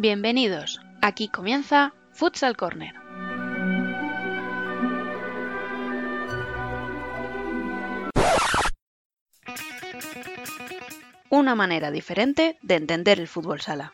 Bienvenidos, aquí comienza Futsal Corner. Una manera diferente de entender el fútbol sala.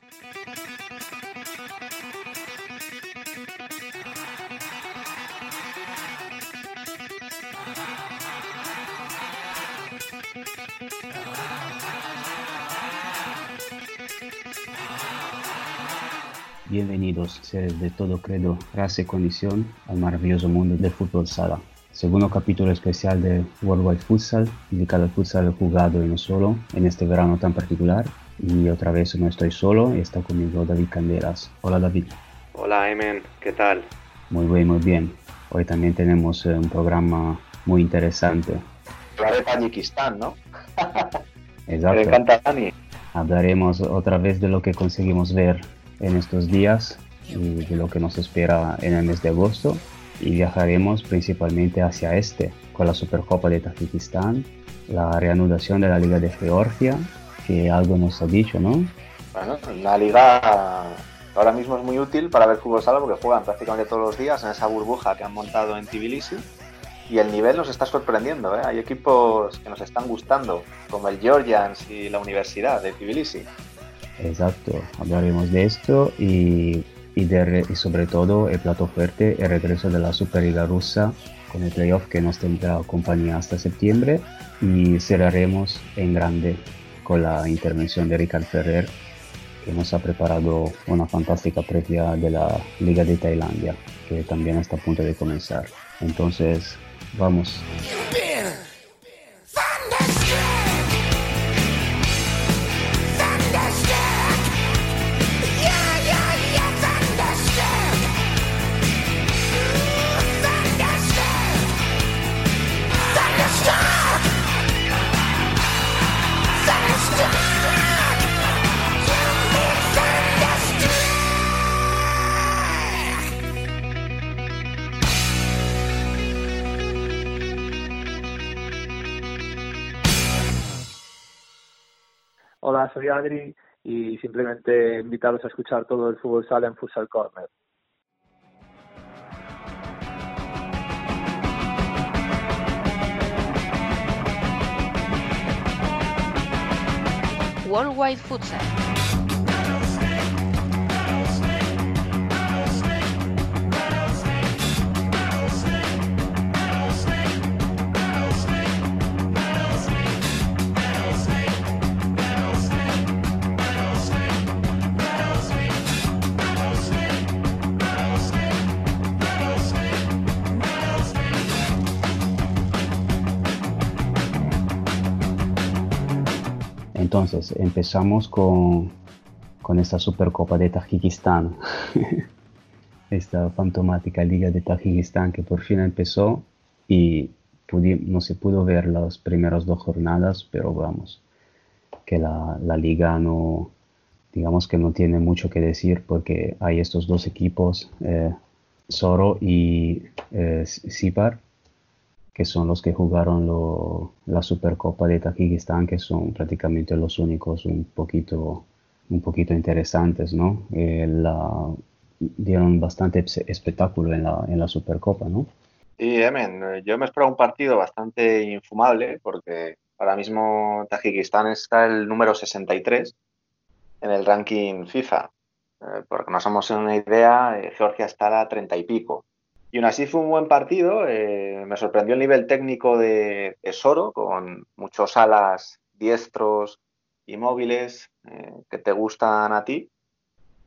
Bienvenidos, seres de todo credo, raza y condición, al maravilloso mundo del fútbol sala. Segundo capítulo especial de Worldwide Futsal, dedicado al futsal jugado y no solo, en este verano tan particular. Y otra vez no estoy solo, está conmigo David Candelas. Hola David. Hola Emen, ¿qué tal? Muy bien, muy bien. Hoy también tenemos eh, un programa muy interesante. La de Tayikistán, ¿no? Exacto. Me encanta Dani. Hablaremos otra vez de lo que conseguimos ver en estos días y de lo que nos espera en el mes de agosto y viajaremos principalmente hacia este con la Supercopa de Tajikistán, la reanudación de la Liga de Georgia, que algo nos ha dicho, ¿no? Bueno, la liga ahora mismo es muy útil para ver fútbol sala porque juegan prácticamente todos los días en esa burbuja que han montado en Tbilisi y el nivel nos está sorprendiendo. ¿eh? Hay equipos que nos están gustando, como el Georgians y la Universidad de Tbilisi. Exacto, hablaremos de esto y, y, de, sobre todo el plato fuerte, el regreso de la Superliga rusa con el playoff que nos tendrá compañía hasta septiembre y cerraremos en grande con la intervención de Ricard Ferrer que nos ha preparado una fantástica previa de la Liga de Tailandia que también está a punto de comenzar. Entonces, vamos. Soy Adri y simplemente invitaros a escuchar todo el fútbol sala en Futsal Corner. Worldwide Futsal. Entonces, empezamos con, con esta Supercopa de Tajikistán, esta fantomática Liga de Tajikistán que por fin empezó y no se pudo ver las primeras dos jornadas, pero vamos, que la, la, liga no, digamos que no tiene mucho que decir porque hay estos dos equipos, eh, Soro y eh, Sipar, que son los que jugaron lo, la Supercopa de Tajikistán, que son prácticamente los únicos un poquito, un poquito interesantes, ¿no? Eh, la, dieron bastante espectáculo en la, en la Supercopa, ¿no? Sí, Emen, yo me espero un partido bastante infumable porque ahora mismo Tajikistán está el número 63 en el ranking FIFA. Eh, porque no somos una idea, eh, Georgia está a la 30 y pico. Y aún así fue un buen partido. Eh, me sorprendió el nivel técnico de, de con muchos alas diestros y móviles eh, que te gustan a ti.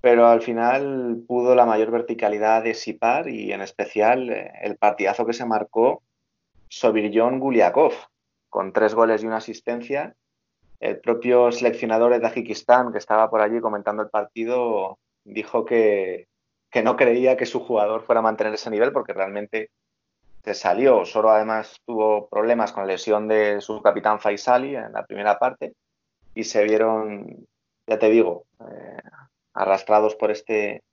Pero al final pudo la mayor verticalidad de Sipar y en especial eh, el partidazo que se marcó Sobirjon Guliakov, con tres goles y una asistencia. El propio seleccionador de Tajikistán, que estaba por allí comentando el partido, dijo que, que no creía que su jugador fuera a mantener ese nivel porque realmente se salió. Soro además tuvo problemas con la lesión de su capitán Faisali en la primera parte y se vieron, ya te digo, eh, arrastrados por este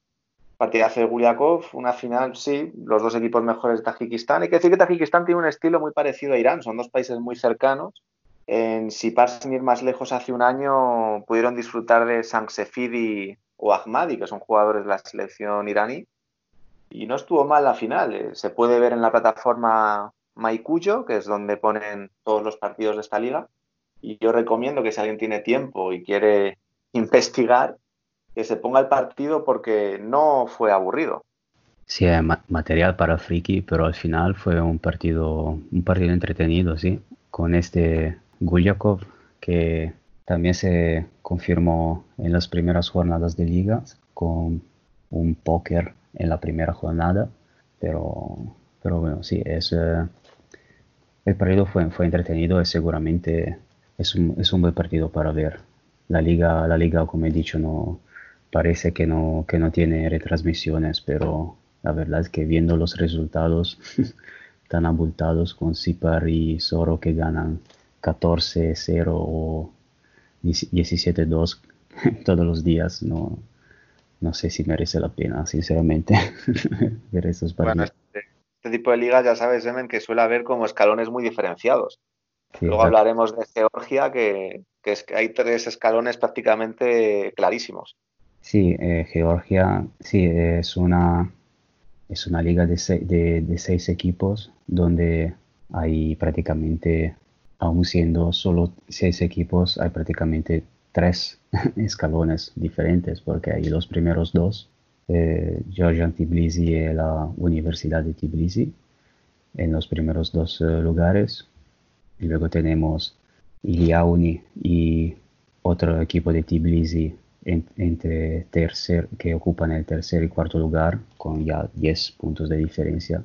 partidazo de Guliakov. Una final, sí, los dos equipos mejores de Tajikistán. Hay que decir que Tajikistán tiene un estilo muy parecido a Irán, son dos países muy cercanos. En Sipar, sin ir más lejos, hace un año pudieron disfrutar de Sangsefidi o Ahmadi, que son jugadores de la selección iraní. Y no estuvo mal la final. Eh, se puede ver en la plataforma Maikuyo, que es donde ponen todos los partidos de esta liga. Y yo recomiendo que si alguien tiene tiempo y quiere investigar, que se ponga el partido porque no fue aburrido. Sí, material para friki, pero al final fue un partido, un partido entretenido, sí, con este Gulyakov que también se confirmó en las primeras jornadas de liga con un póker en la primera jornada, pero, pero bueno, sí, es, eh, el partido fue, fue entretenido y seguramente es un, es un buen partido para ver. La liga, la liga, como he dicho, parece que no, que no tiene retransmisiones, pero la verdad es que viendo los resultados tan abultados con Zipar y Soro que ganan 14-0 o 17-2 todos los días, no, no sé si merece la pena, sinceramente, ver estos partidos. Este, este, tipo de ligas, ya sabes, Emen, que suele haber como escalones muy diferenciados. Luego hablaremos de Georgia, que, que, es que hay tres escalones prácticamente clarísimos. Sí, eh, Georgia, sí, es una, es una liga de, de, seis equipos donde hay prácticamente, aún siendo solo seis equipos, hay prácticamente tres escalones diferentes porque hay los primeros dos, eh, Georgian Tbilisi y la Universidad de Tbilisi, en los primeros dos eh, lugares. Y luego tenemos Iliauni y otro equipo de Tbilisi entre tercer, que ocupan el tercer y cuarto lugar con ya 10 puntos de diferencia.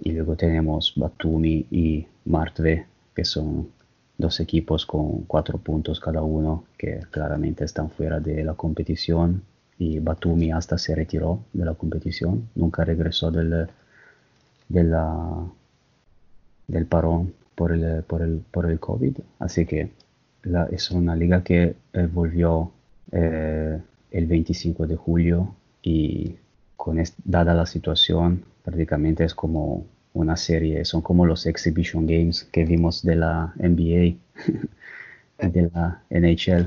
Y luego tenemos Batumi y Martve, que son dos equipos con cuatro puntos cada uno, que claramente están fuera de la competición. Y Batumi hasta se retiró de la competición, nunca regresó del, de la, del parón por el, por, el, por el COVID. Así que la, es una liga que volvió eh, el 25 de julio y con dada la situación prácticamente es como una serie, son como los exhibition games que vimos de la NBA, de la NHL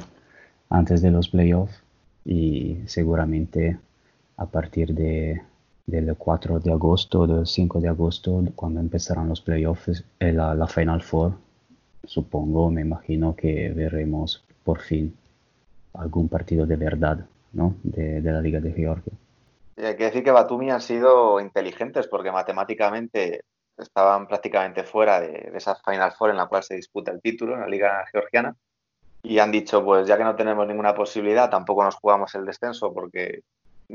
antes de los playoffs y seguramente a partir de del 4 de agosto, del 5 de agosto, cuando empezarán los playoffs, eh, la, la Final Four, supongo, me imagino que veremos por fin algún partido de verdad ¿no? de, la Liga de Georgia. Hay que decir que Batumi han sido inteligentes porque matemáticamente estaban prácticamente fuera de, esa Final Four en la cual se disputa el título en la Liga Georgiana y han dicho, pues ya que no tenemos ninguna posibilidad, tampoco nos jugamos el descenso porque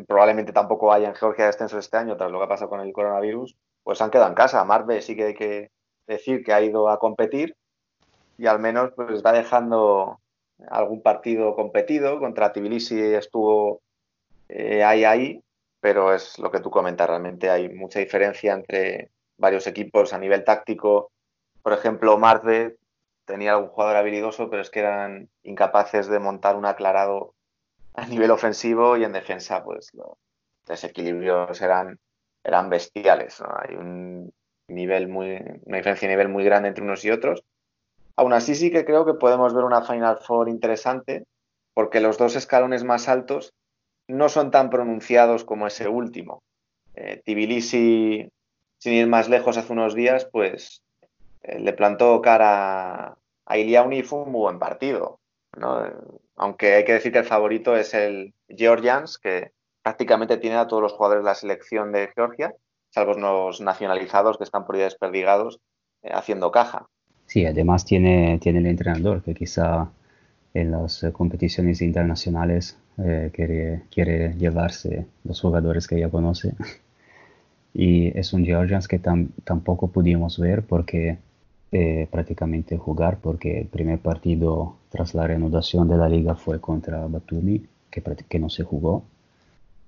probablemente tampoco haya en Georgia descenso este año tras lo que ha pasado con el coronavirus, pues han quedado en casa. Marve sí que hay que decir que ha ido a competir y al menos pues está dejando algún partido competido. Contra Tbilisi estuvo eh, ahí, ahí, pero es lo que tú comentas, realmente hay mucha diferencia entre varios equipos a nivel táctico. Por ejemplo, Marve tenía algún jugador habilidoso, pero es que eran incapaces de montar un aclarado a nivel ofensivo y en defensa, pues los desequilibrios eran, eran bestiales. Hay un nivel muy, una diferencia de nivel muy grande entre unos y otros. Aún así sí que creo que podemos ver una Final Four interesante porque los dos escalones más altos no son tan pronunciados como ese último. Eh, Tbilisi, sin ir más lejos hace unos días, pues eh, le plantó cara a Iliauni y fue un buen partido. Aunque hay que decir que el favorito es el Georgians, que prácticamente tiene a todos los jugadores de la selección de Georgia, salvo los nacionalizados que están por ahí desperdigados eh, haciendo caja. Sí, además tiene, tiene el entrenador que quizá en las eh, competiciones internacionales eh, quiere, quiere llevarse los jugadores que ya conoce. Y es un Georgians que tampoco pudimos ver porque eh, prácticamente jugar, porque el primer partido tras la reanudación de la liga fue contra Batumi, que, que no se jugó,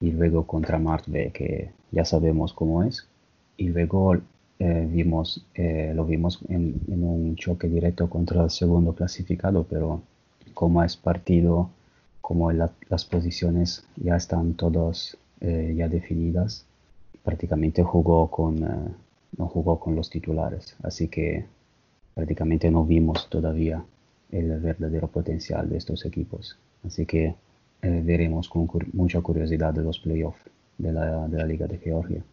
y luego contra Martve, que ya sabemos cómo es, y luego eh, vimos, eh, lo vimos en, un choque directo contra el segundo clasificado, pero como es partido, como las posiciones ya están todas eh, ya definidas, prácticamente jugó con, no jugó con los titulares, así que prácticamente no vimos todavía el verdadero potencial de estos equipos. Así que eh, veremos con mucha curiosidad de los playoffs de la, de la Liga de Georgia.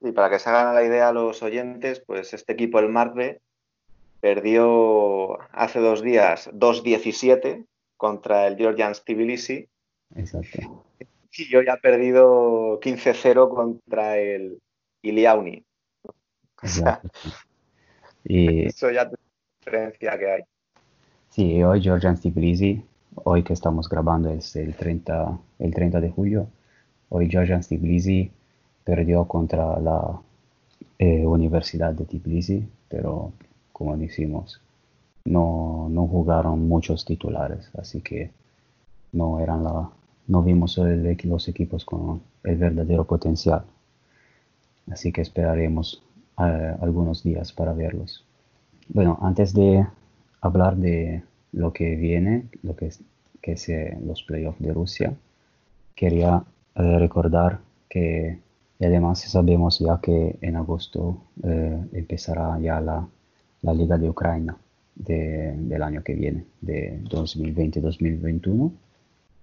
Y para que se hagan la idea a los oyentes, pues este equipo, el Marbe, perdió hace dos días 2-17 contra el Georgian Tbilisi. Exacto. Y hoy ha perdido 15-0 contra el Iliauni. y... Eso ya es la diferencia que hay. Sí, hoy Georgian Tbilisi, hoy que estamos grabando es el 30, el 30 de julio, hoy Georgian Tbilisi perdió contra la eh, Universidad de Tbilisi, pero como decimos, no, no jugaron muchos titulares, así que no eran la, no vimos los equipos con el verdadero potencial. Así que esperaremos eh, algunos días para verlos. Bueno, antes de hablar de lo que viene, lo que, que es los playoffs de Rusia, quería eh, recordar que además sabemos ya que en agosto eh, empezará ya la, la, Liga de Ucrania del año que viene, de 2020-2021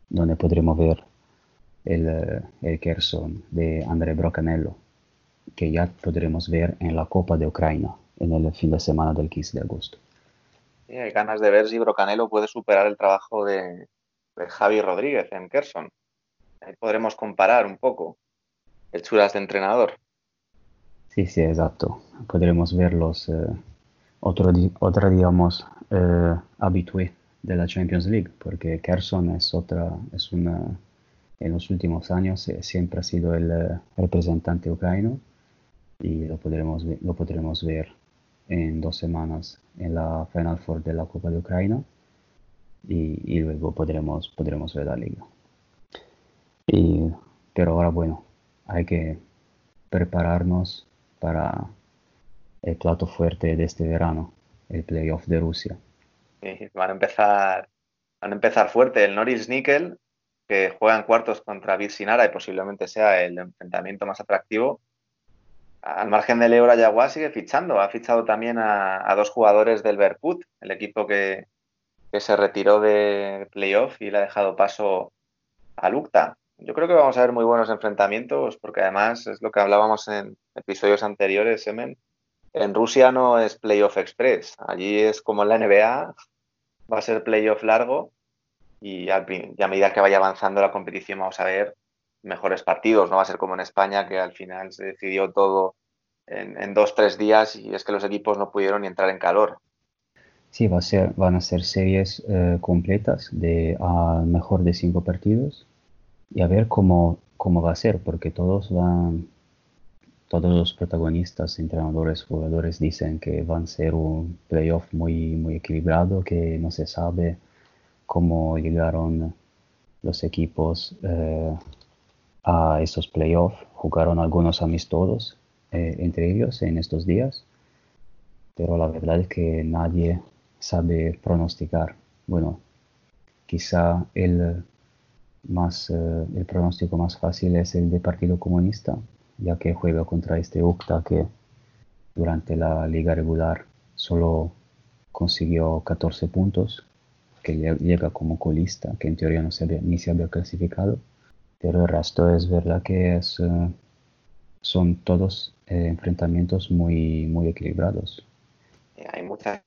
donde podremos ver el, el Kherson de André Brocanello, que ya podremos ver en la Copa de Ucrania en el fin de semana del 15 de agosto. hay ganas de ver si Brocanello puede superar el trabajo de, Javi Rodríguez en Kherson. Ahí podremos comparar un poco el chulas de entrenador. Sí, sí, exacto. Podremos verlos eh, otro, otra, digamos, eh, habitué de la Champions League, porque Kerson es otra, es una, en los últimos años eh, siempre ha sido el eh, representante ucraniano y lo podremos, lo podremos ver en dos semanas en la Final Four de la Copa de Ucrania y, luego podremos, podremos ver la liga. Y, pero ahora bueno, hay que prepararnos para el plato fuerte de este verano, el playoff de Rusia van a empezar, van a empezar fuerte. El Norris Nickel, que juega en cuartos contra Virsinara y posiblemente sea el enfrentamiento más atractivo. Al margen del Euro Yaguá sigue fichando. Ha fichado también a, dos jugadores del Berkut, el equipo que, se retiró de playoff y le ha dejado paso a Lukta. Yo creo que vamos a ver muy buenos enfrentamientos porque además es lo que hablábamos en episodios anteriores, Semen. En Rusia no es playoff express. Allí es como en la NBA, va a ser playoff largo y, a medida que vaya avanzando la competición vamos a ver mejores partidos. No va a ser como en España que al final se decidió todo en, dos, tres días y es que los equipos no pudieron ni entrar en calor. Sí, va a ser, van a ser series eh, completas de a mejor de cinco partidos y a ver cómo, cómo va a ser, porque todos van, todos los protagonistas, entrenadores, jugadores dicen que van a ser un playoff muy, muy equilibrado, que no se sabe cómo llegaron los equipos eh, a esos playoffs. Jugaron algunos amistosos eh, entre ellos en estos días, pero la verdad es que nadie sabe pronosticar. Bueno, quizá el, más, eh, el pronóstico más fácil es el de Partido Comunista, ya que juega contra este Ukta que durante la liga regular solo consiguió 14 puntos, que llega como colista, que en teoría no se ni se había clasificado, pero el resto es verdad que es, eh, son todos eh, enfrentamientos muy, muy equilibrados. Hay muchas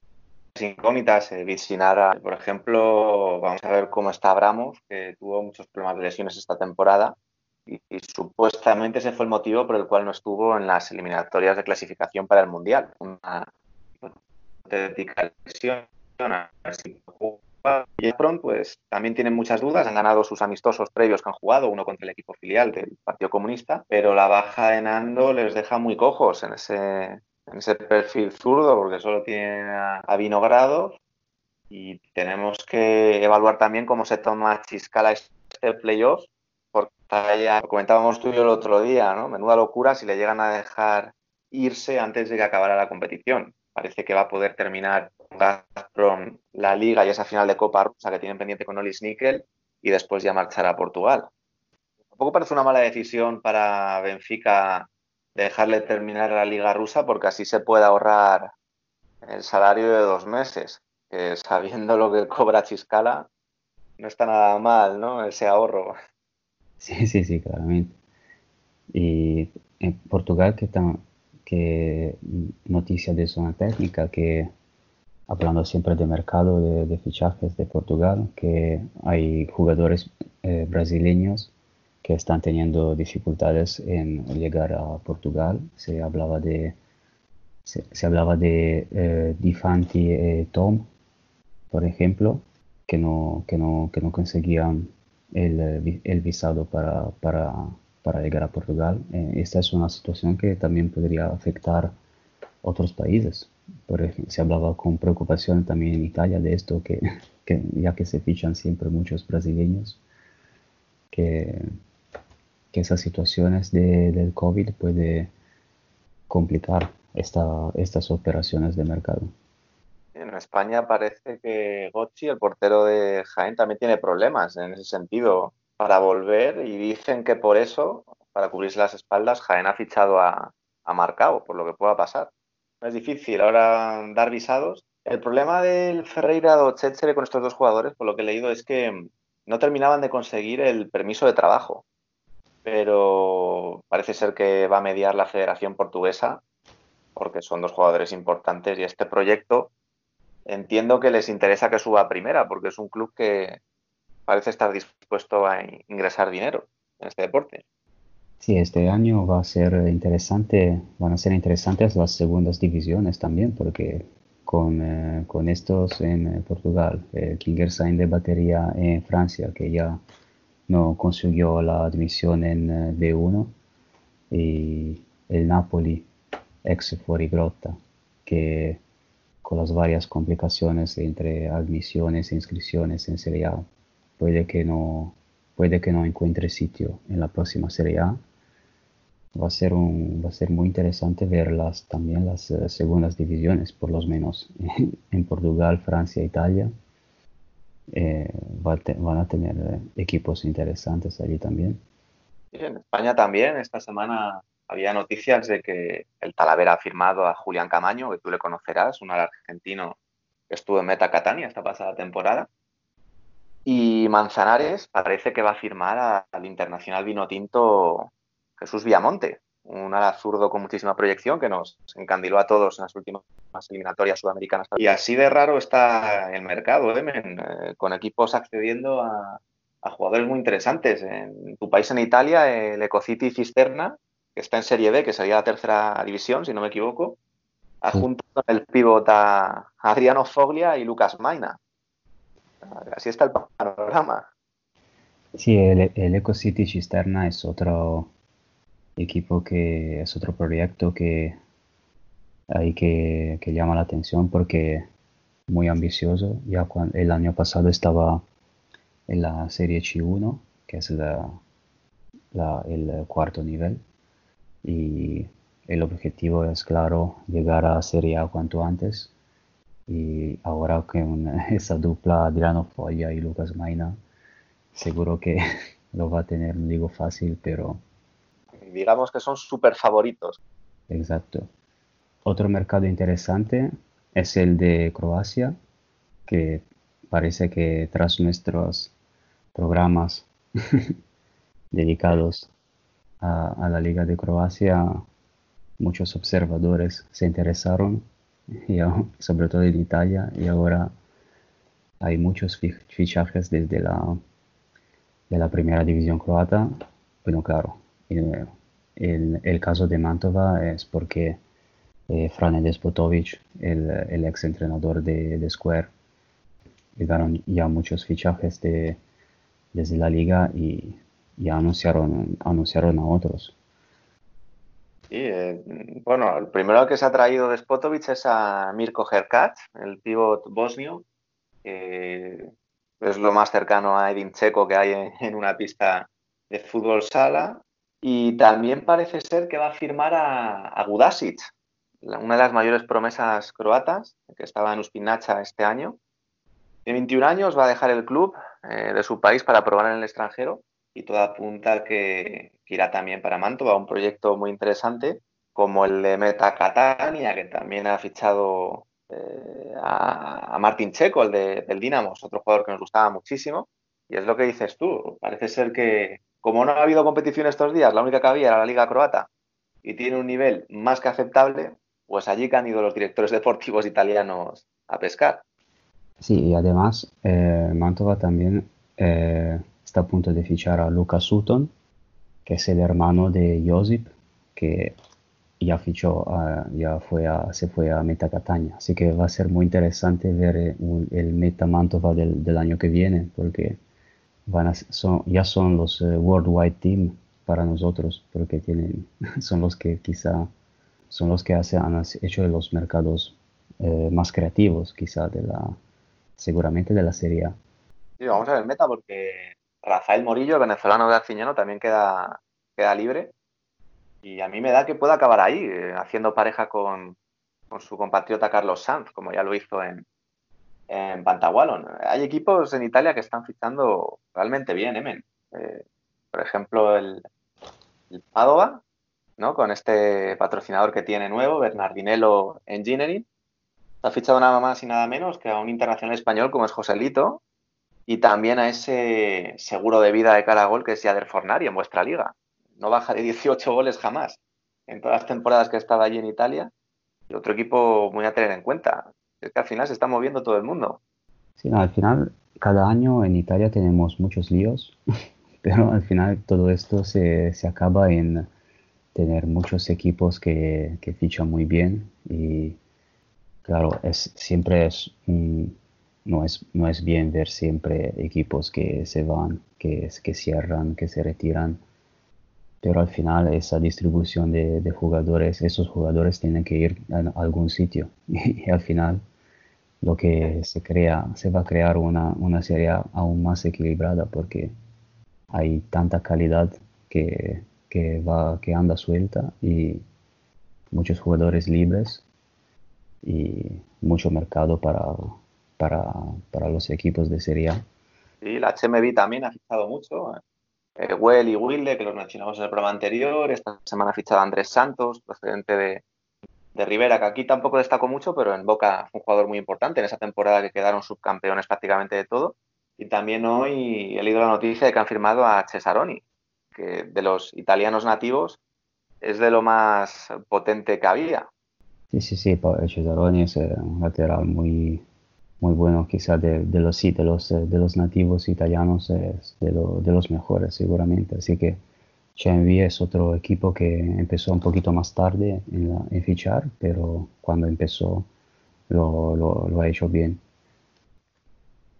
incógnitas. Eh, Vicinara, por ejemplo, vamos a ver cómo está Abramos, que tuvo muchos problemas de lesiones esta temporada y, supuestamente ese fue el motivo por el cual no estuvo en las eliminatorias de clasificación para el Mundial. Una auténtica lesión. Y pronto, pues también tienen muchas dudas. Han ganado sus amistosos previos que han jugado, uno contra el equipo filial del Partido Comunista, pero la baja de Nando les deja muy cojos en ese, en ese perfil zurdo, porque solo tienen a, a Vinogrado. Y tenemos que evaluar también cómo se toma Chiscala este playoff, porque ya comentábamos tú y yo el otro día, ¿no? Menuda locura si le llegan a dejar irse antes de que acabara la competición. Parece que va a poder terminar con la liga y esa final de Copa Rusa que tienen pendiente con Olis Nickel y después ya marchar a Portugal. Tampoco parece una mala decisión para Benfica dejarle terminar la liga rusa porque así se puede ahorrar el salario de dos meses. sabiendo lo que cobra Chiscala, no está nada mal, ¿no? Ese ahorro. Sí, sí, sí, claramente. Y en Portugal, ¿qué, tan, qué noticia de zona técnica? Que hablando siempre de mercado de, fichajes de Portugal, que hay jugadores eh, brasileños que están teniendo dificultades en llegar a Portugal. Se hablaba de se, hablaba de eh, Difanti y Tom, por ejemplo, que no, que no, que no conseguían el, el visado para, para, para, llegar a Portugal. Eh, esta es una situación que también podría afectar otros países. Por ejemplo, se hablaba con preocupación también en Italia de esto, que, que ya que se fichan siempre muchos brasileños, que, que esas situaciones de, del COVID puede complicar esta, estas operaciones de mercado. En España parece que Gocci, el portero de Jaén, también tiene problemas en ese sentido para volver y dicen que por eso, para cubrirse las espaldas, Jaén ha fichado a, a Marcao, por lo que pueda pasar. Es difícil ahora dar visados. El problema del Ferreira o Chetchere con estos dos jugadores, por lo que he leído, es que no terminaban de conseguir el permiso de trabajo. Pero parece ser que va a mediar la Federación Portuguesa porque son dos jugadores importantes y este proyecto entiendo que les interesa que suba a primera, porque es un club que parece estar dispuesto a ingresar dinero en este deporte. Sí, este año va a ser interesante, van a ser interesantes las segundas divisiones también, porque con, eh, con estos en eh, Portugal, el Kingersheim de batería en Francia, que ya no consiguió la admisión en eh, B1, y el Napoli ex Fuorigrotta, que con las varias complicaciones entre admisiones e inscripciones en Serie A, puede que no, puede que no encuentre sitio en la próxima Serie A. Va a ser, un, va a ser muy interesante verlas también las eh, segundas divisiones, por lo menos en Portugal, Francia, Italia. Eh, van a tener eh, equipos interesantes allí también. en España también, esta semana había noticias de que el Talavera ha firmado a Julián Camaño, que tú le conocerás, un argentino que estuvo en Meta Catania esta pasada temporada. Y Manzanares parece que va a firmar al internacional vino tinto Jesús Villamonte, un ala zurdo con muchísima proyección que nos encandiló a todos en las últimas eliminatorias sudamericanas. Y así de raro está el mercado, ¿eh? Eh, con equipos accediendo a, a, jugadores muy interesantes. En tu país, en Italia, el Ecocity Cisterna que está en Serie B, que sería la tercera división, si no me equivoco, junto con el pivot a Adriano Foglia y Lucas Maina. Así está el panorama. Sí, el, Eco City Cisterna es otro equipo que es otro proyecto que hay que, llama la atención porque muy ambicioso. Ya cuando, el año pasado estaba en la Serie C1, que es la, el cuarto nivel y el objetivo es claro llegar a Serie A cuanto antes y ahora con esa dupla Adriano Foglia y Lucas Maina seguro que lo va a tener, no digo fácil, pero... Digamos que son súper favoritos. Exacto. Otro mercado interesante es el de Croacia, que parece que tras nuestros programas dedicados a, la Liga de Croacia, muchos observadores se interesaron, sobre todo en Italia, y ahora hay muchos fichajes desde la, de la primera división croata. Bueno, claro, el, el, caso de Mantova es porque eh, Frane Despotovic, el, el ex entrenador de, de, Square, llegaron ya muchos fichajes de, desde la liga y ya anunciaron, anunciaron a otros. Sí, eh, bueno, el primero que se ha traído de Spotovic es a Mirko Herkat, el pívot bosnio, que es lo más cercano a Edin Checo que hay en, una pista de fútbol sala. Y también parece ser que va a firmar a, a Gudasic, una de las mayores promesas croatas, que estaba en Uspinacha este año. De 21 años va a dejar el club eh, de su país para probar en el extranjero y todo apunta que, que irá también para Mantova, un proyecto muy interesante como el de Meta Catania, que también ha fichado eh, a, Martín Checo, el de, del Dinamo, otro jugador que nos gustaba muchísimo. Y es lo que dices tú. Parece ser que, como no ha habido competición estos días, la única que había era la Liga Croata y tiene un nivel más que aceptable, pues allí que han ido los directores deportivos italianos a pescar. Sí, y además eh, Mantova también eh, está a punto de fichar a Luca Sutton, que es el hermano de Josip, que ya fichó, ya fue a, se fue a Meta Catania. Así que va a ser muy interesante ver eh, el Meta Mantova del, año que viene, porque van ya son los Worldwide Team para nosotros, porque tienen, son los que quizá son los que hace, han hecho los mercados más creativos, quizá de la, seguramente de la Serie. Sí, vamos a ver meta porque Rafael Morillo, venezolano de Arciñano, también queda, queda libre. Y a mí me da que pueda acabar ahí, eh, haciendo pareja con, su compatriota Carlos Sanz, como ya lo hizo en, en. Hay equipos en Italia que están fichando realmente bien, ¿eh, eh por ejemplo, el, el, Padova, ¿no? con este patrocinador que tiene nuevo, Bernardinello Engineering, ha fichado nada más y nada menos que a un internacional español como es Joselito y también a ese seguro de vida de cara a gol que es Yader Fornari en vuestra liga. No baja de 18 goles jamás en todas las temporadas que ha estado allí en Italia. Y otro equipo muy a tener en cuenta. Es que al final se está moviendo todo el mundo. Sí, al final cada año en Italia tenemos muchos líos, pero al final todo esto se, se acaba en tener muchos equipos que, que fichan muy bien y Claro, es, siempre es, no, es, no es bien ver siempre equipos que se van, que, que cierran, que se retiran, pero al final esa distribución de, jugadores, esos jugadores tienen que ir a algún sitio. Y, al final lo que se crea, se va a crear una, una serie aún más equilibrada porque hay tanta calidad que, que, va, que anda suelta y muchos jugadores libres y mucho mercado para, para, para los equipos de Serie A. Sí, la HMB también ha fichado mucho. Eh, Well y Wilde, que los mencionamos en el programa anterior. Esta semana ha fichado a Andrés Santos, procedente de, de Rivera, que aquí tampoco destacó mucho, pero en Boca fue un jugador muy importante en esa temporada que quedaron subcampeones prácticamente de todo. Y también hoy he leído la noticia de que han firmado a Cesaroni, que de los italianos nativos es de lo más potente que había. Sí, sí, sí, Cesaroni es eh, un lateral muy, muy bueno, quizás de, de, los, de, los, eh, de los nativos italianos es de, de los mejores seguramente. Así que CMV es otro equipo que empezó un poquito más tarde en, fichar, pero cuando empezó lo, lo, lo, ha hecho bien.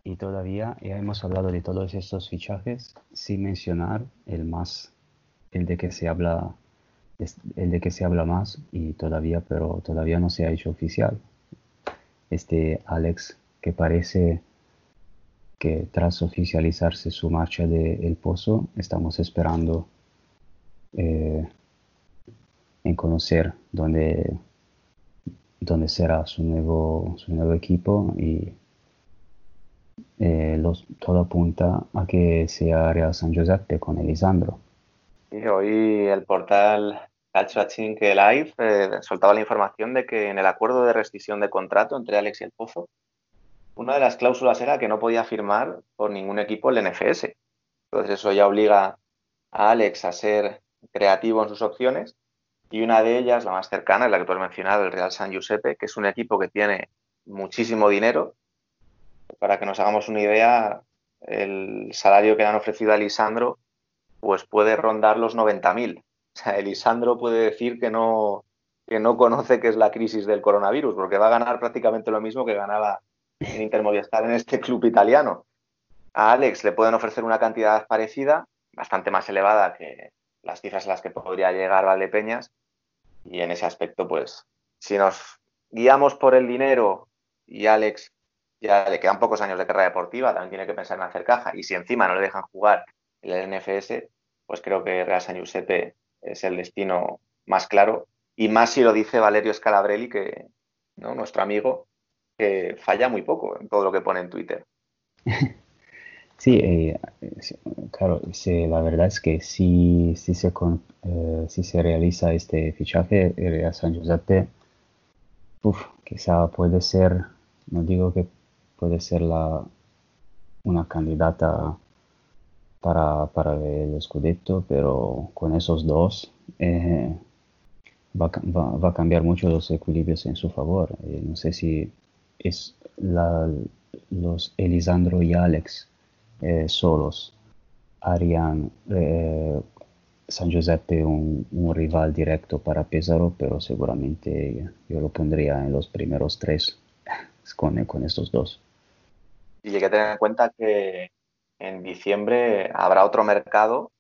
Y todavía ya hemos hablado de todos estos fichajes sin mencionar el más, el de que se habla el de que se habla más y todavía, pero todavía no se ha hecho oficial. Este Alex que parece que tras oficializarse su marcha de Pozo, estamos esperando eh, en conocer dónde, dónde será su nuevo, su nuevo equipo y eh, los, todo apunta a que sea Real San Giuseppe con Elisandro. Y hoy el portal Calcio Live eh, soltaba la información de que en el acuerdo de rescisión de contrato entre Alex y el Pozo, una de las cláusulas era que no podía firmar por ningún equipo el NFS. Entonces eso ya obliga a Alex a ser creativo en sus opciones y una de ellas, la más cercana, es la que tú has mencionado, el Real San Giuseppe, que es un equipo que tiene muchísimo dinero. Para que nos hagamos una idea, el salario que le han ofrecido a Lisandro pues puede rondar los 90.000 o sea, Elisandro puede decir que no, que no conoce qué es la crisis del coronavirus, porque va a ganar prácticamente lo mismo que ganaba en Inter en este club italiano. A Alex le pueden ofrecer una cantidad parecida, bastante más elevada que las cifras a las que podría llegar Valdepeñas. Y en ese aspecto, pues, si nos guiamos por el dinero y Alex ya le quedan pocos años de carrera deportiva, también tiene que pensar en hacer caja. Y si encima no le dejan jugar el NFS, pues creo que Real San Giuseppe es el destino más claro. Y más si lo dice Valerio Scalabrelli, que, ¿no? nuestro amigo, que falla muy poco en todo lo que pone en Twitter. Sí, eh, claro, la verdad es que si, si, se, eh, si se realiza este fichaje, Real San Giuseppe, quizá puede ser, no digo que puede ser la, una candidata para, para el Scudetto, pero con esos dos eh, va, va, a cambiar mucho los equilibrios en su favor. Eh, no sé si es los Elisandro y Alex eh, solos harían San Giuseppe un, un, rival directo para Pesaro, pero seguramente yo lo pondría en los primeros tres con, con estos dos. Y hay que tener en cuenta que en diciembre habrá otro mercado,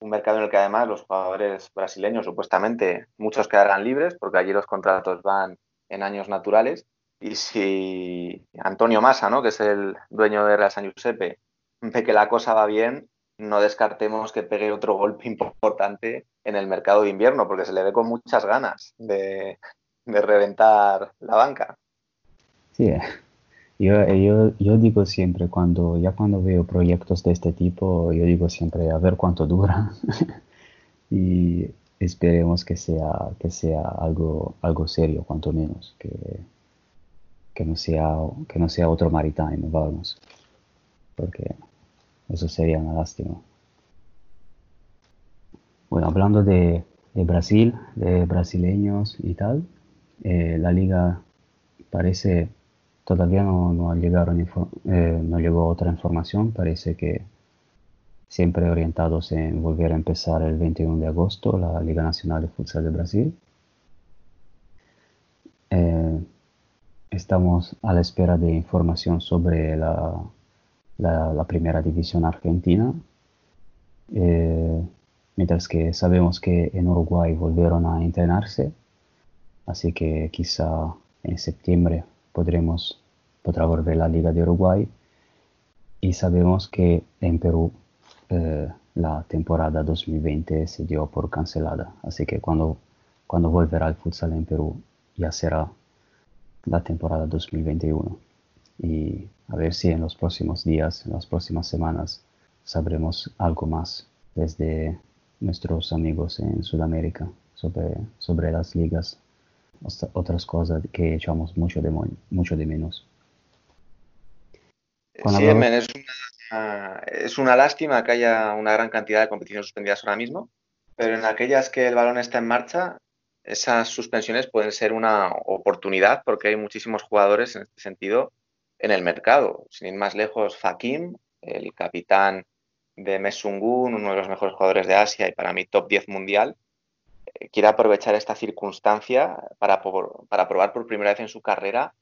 un mercado en el que además los jugadores brasileños supuestamente muchos quedarán libres porque allí los contratos van en años naturales y si Antonio Massa, ¿no? que es el dueño de Real San Giuseppe, ve que la cosa va bien, no descartemos que pegue otro golpe importante en el mercado de invierno, porque se le ve con muchas ganas de, de reventar la banca. Sí, eh. Yo, yo, yo, digo siempre, cuando, ya cuando veo proyectos de este tipo, yo digo siempre a ver cuánto dura y esperemos que sea, que sea algo, algo serio, cuanto menos, que, que, no, sea, que no sea otro maritime, vamos, porque eso sería una lástima. Bueno, hablando de, de Brasil, de brasileños y tal, eh, la liga parece Todavía no, no, eh, no llegó otra información, parece que siempre orientados en volver a empezar el 21 de agosto la Liga Nacional de Futsal de Brasil. Eh, estamos a la espera de información sobre la, la, primera división argentina, eh, mientras que sabemos que en Uruguay volvieron a entrenarse, así que quizá en septiembre podremos, podrá volver la Liga de Uruguay. Y sabemos que en Perú eh, la temporada 2020 se dio por cancelada. Así que cuando, cuando volverá el futsal en Perú ya será la temporada 2021. Y a ver si en los próximos días, en las próximas semanas, sabremos algo más desde nuestros amigos en Sudamérica sobre, sobre las ligas otras cosas que echamos mucho de, mucho de menos. sí, es, una, es una lástima que haya una gran cantidad de competiciones suspendidas ahora mismo, pero en aquellas que el balón está en marcha, esas suspensiones pueden ser una oportunidad porque hay muchísimos jugadores en este sentido en el mercado. Sin ir más lejos, Fakim, el capitán de Mesungun, uno de los mejores jugadores de Asia y para mí top 10 mundial, quiere aprovechar esta circunstancia para, para probar por primera vez en su carrera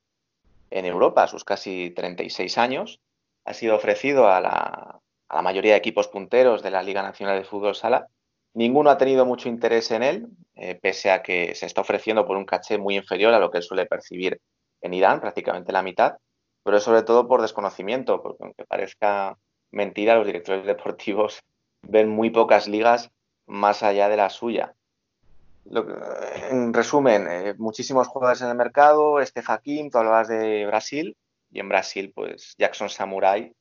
en Europa, a sus casi 36 años. Ha sido ofrecido a la, a la mayoría de equipos punteros de la Liga Nacional de Fútbol Sala. Ninguno ha tenido mucho interés en él, eh, pese a que se está ofreciendo por un caché muy inferior a lo que él suele percibir en Irán, prácticamente la mitad, pero sobre todo por desconocimiento, porque aunque parezca mentira, los directores deportivos ven muy pocas ligas más allá de la suya. En resumen, eh, muchísimos jugadores en el mercado, este Hakim, tú hablabas de Brasil, y en Brasil, pues Jackson Samurai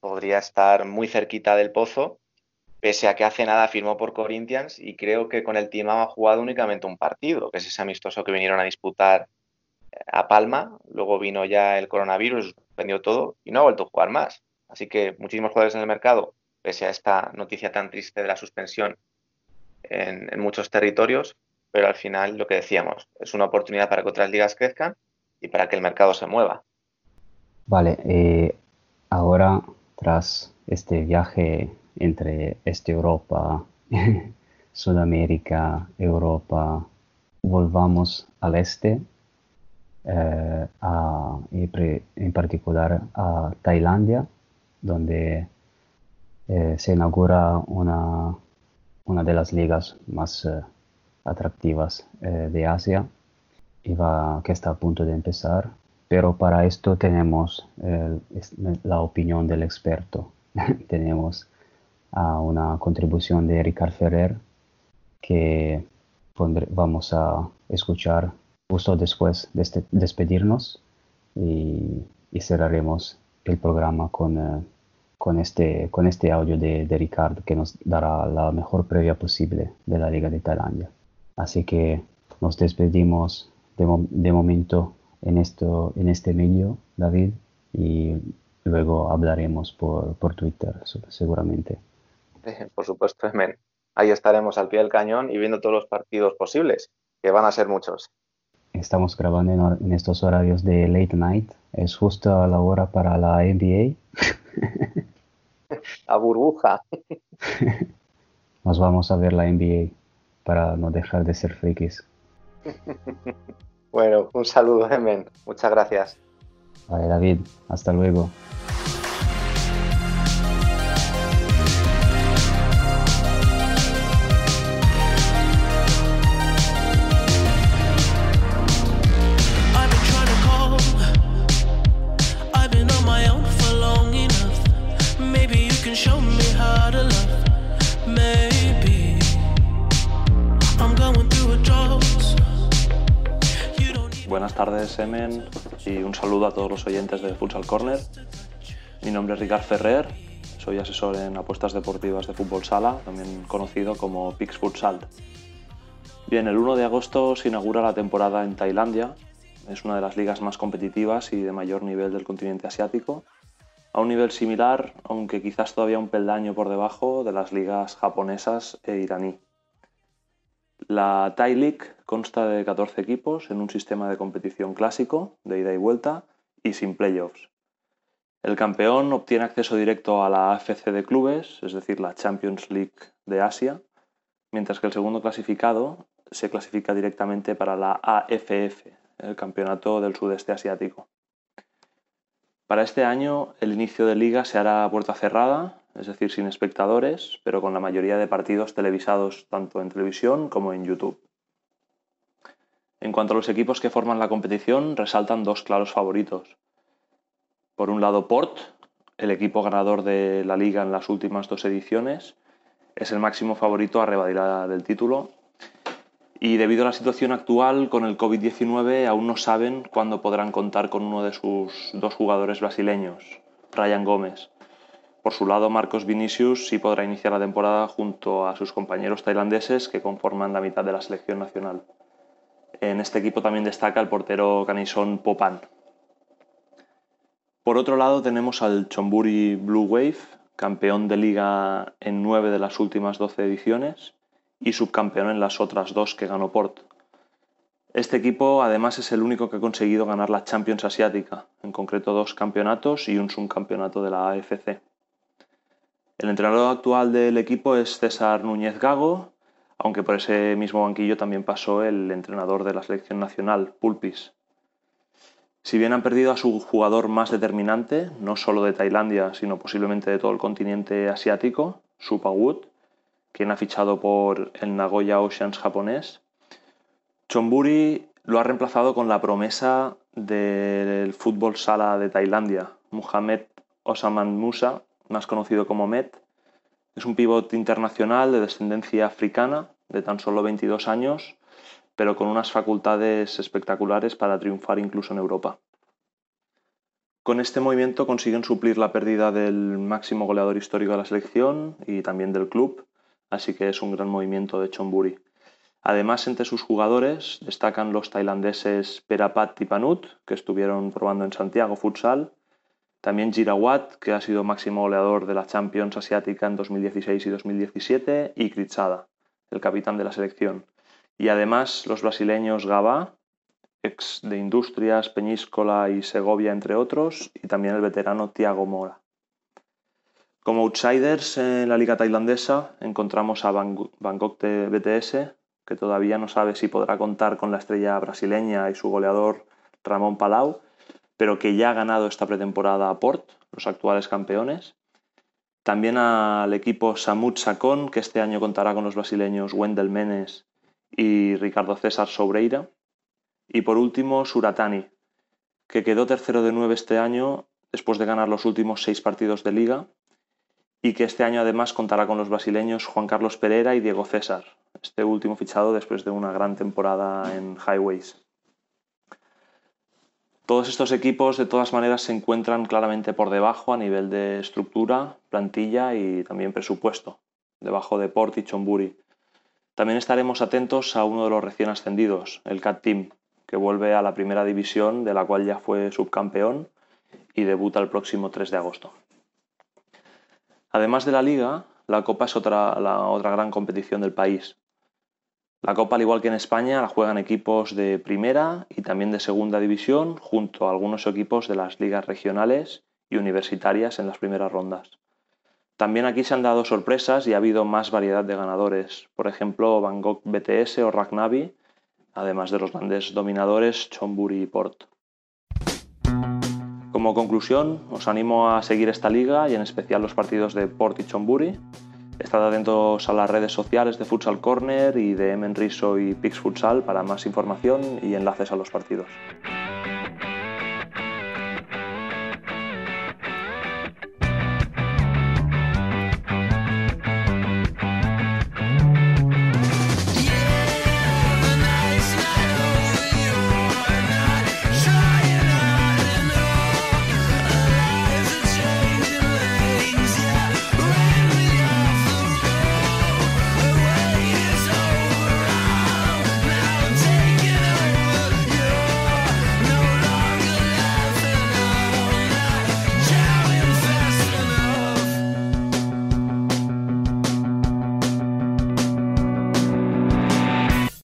podría estar muy cerquita del pozo, pese a que hace nada firmó por Corinthians y creo que con el team ha jugado únicamente un partido, que es ese amistoso que vinieron a disputar eh, a Palma, luego vino ya el coronavirus, suspendió todo y no ha vuelto a jugar más. Así que muchísimos jugadores en el mercado, pese a esta noticia tan triste de la suspensión en muchos territorios, pero al final lo que decíamos, es una oportunidad para que otras ligas crezcan y para que el mercado se mueva. Vale, eh, ahora tras este viaje entre este Europa, Sudamérica, Europa, volvamos al este, eh, en particular a Tailandia, donde eh, se inaugura una, una de las ligas más atractivas eh, de Asia y va, que está a punto de empezar. Pero para esto tenemos la opinión del experto. tenemos una contribución de Ricard Ferrer que vamos a escuchar justo después de este, despedirnos y, cerraremos el programa con, eh, con, este, con este audio de, de Ricard que nos dará la mejor previa posible de la Liga de Tailandia. Así que nos despedimos de, momento en, esto, en este medio, David, y luego hablaremos por, Twitter seguramente. por supuesto, Emen. Ahí estaremos al pie del cañón y viendo todos los partidos posibles, que van a ser muchos. Estamos grabando en, estos horarios de late night. Es justo la hora para la NBA. la burbuja. Nos vamos a ver la NBA para no dejar de ser frikis. bueno, un saludo, Emen. Muchas gracias. Vale, David. Hasta luego. Y un saludo a todos los oyentes de Futsal Corner. Mi nombre es Ricard Ferrer, soy asesor en apuestas deportivas de fútbol sala, también conocido como Pix Futsal. Bien, el 1 de agosto se inaugura la temporada en Tailandia, es una de las ligas más competitivas y de mayor nivel del continente asiático, a un nivel similar, aunque quizás todavía un peldaño por debajo de las ligas japonesas e iraní. La Thai League consta de 14 equipos en un sistema de competición clásico, de ida y vuelta, y sin playoffs. El campeón obtiene acceso directo a la AFC de clubes, es decir, la Champions League de Asia, mientras que el segundo clasificado se clasifica directamente para la AFF, el Campeonato del Sudeste Asiático. Para este año el inicio de liga se hará a puerta cerrada, es decir, sin espectadores, pero con la mayoría de partidos televisados tanto en televisión como en YouTube. En cuanto a los equipos que forman la competición, resaltan dos claros favoritos. Por un lado, Port, el equipo ganador de la liga en las últimas dos ediciones, es el máximo favorito a del título y debido a la situación actual con el COVID-19 aún no saben cuándo podrán contar con uno de sus dos jugadores brasileños, Ryan Gómez. Por su lado, Marcos Vinicius sí podrá iniciar la temporada junto a sus compañeros tailandeses que conforman la mitad de la selección nacional. En este equipo también destaca el portero canisón Popan. Por otro lado tenemos al Chonburi Blue Wave, campeón de liga en nueve de las últimas doce ediciones, y subcampeón en las otras dos que ganó Port. Este equipo además es el único que ha conseguido ganar la Champions Asiática, en concreto dos campeonatos y un subcampeonato de la AFC. El entrenador actual del equipo es César Núñez Gago, aunque por ese mismo banquillo también pasó el entrenador de la selección nacional, Pulpis. Si bien han perdido a su jugador más determinante, no solo de Tailandia, sino posiblemente de todo el continente asiático, Supawut, quien ha fichado por el Nagoya Oceans japonés. Chonburi lo ha reemplazado con la promesa del fútbol sala de Tailandia, Muhammad Osaman Musa, más conocido como Met. Es un pívot internacional de descendencia africana, de tan solo 22 años, pero con unas facultades espectaculares para triunfar incluso en Europa. Con este movimiento consiguen suplir la pérdida del máximo goleador histórico de la selección y también del club, así que es un gran movimiento de Chonburi. Además, entre sus jugadores destacan los tailandeses Perapat y Panut, que estuvieron probando en Santiago Futsal, también Girawat, que ha sido máximo goleador de la Champions Asiática en 2016 y 2017, y Kritsada, el capitán de la selección. Y además los brasileños Gabá, ex de Industrias, Peñíscola y Segovia, entre otros, y también el veterano Tiago Mora. Como outsiders en la liga tailandesa encontramos a Bangkok de BTS, que todavía no sabe si podrá contar con la estrella brasileña y su goleador Ramón Palau, pero que ya ha ganado esta pretemporada a Port, los actuales campeones. También al equipo Samut Sakon, que este año contará con los brasileños Wendel Menes y Ricardo César Sobreira. Y por último, Suratani, que quedó tercero de nueve este año después de ganar los últimos seis partidos de liga y que este año además contará con los brasileños Juan Carlos Pereira y Diego César, este último fichado después de una gran temporada en Highways. Todos estos equipos de todas maneras se encuentran claramente por debajo a nivel de estructura, plantilla y también presupuesto, debajo de Port y Chonburi. También estaremos atentos a uno de los recién ascendidos, el CAT Team, que vuelve a la primera división de la cual ya fue subcampeón y debuta el próximo 3 de agosto. Además de la liga, la Copa es otra, la otra gran competición del país. La Copa, al igual que en España, la juegan equipos de primera y también de segunda división, junto a algunos equipos de las ligas regionales y universitarias en las primeras rondas. También aquí se han dado sorpresas y ha habido más variedad de ganadores, por ejemplo Bangkok BTS o Ragnavi, además de los grandes dominadores Chonburi y Port. Como conclusión, os animo a seguir esta liga y en especial los partidos de Port y Chonburi. Estad atentos a las redes sociales de Futsal Corner y de Emen Riso y Pix Futsal para más información y enlaces a los partidos.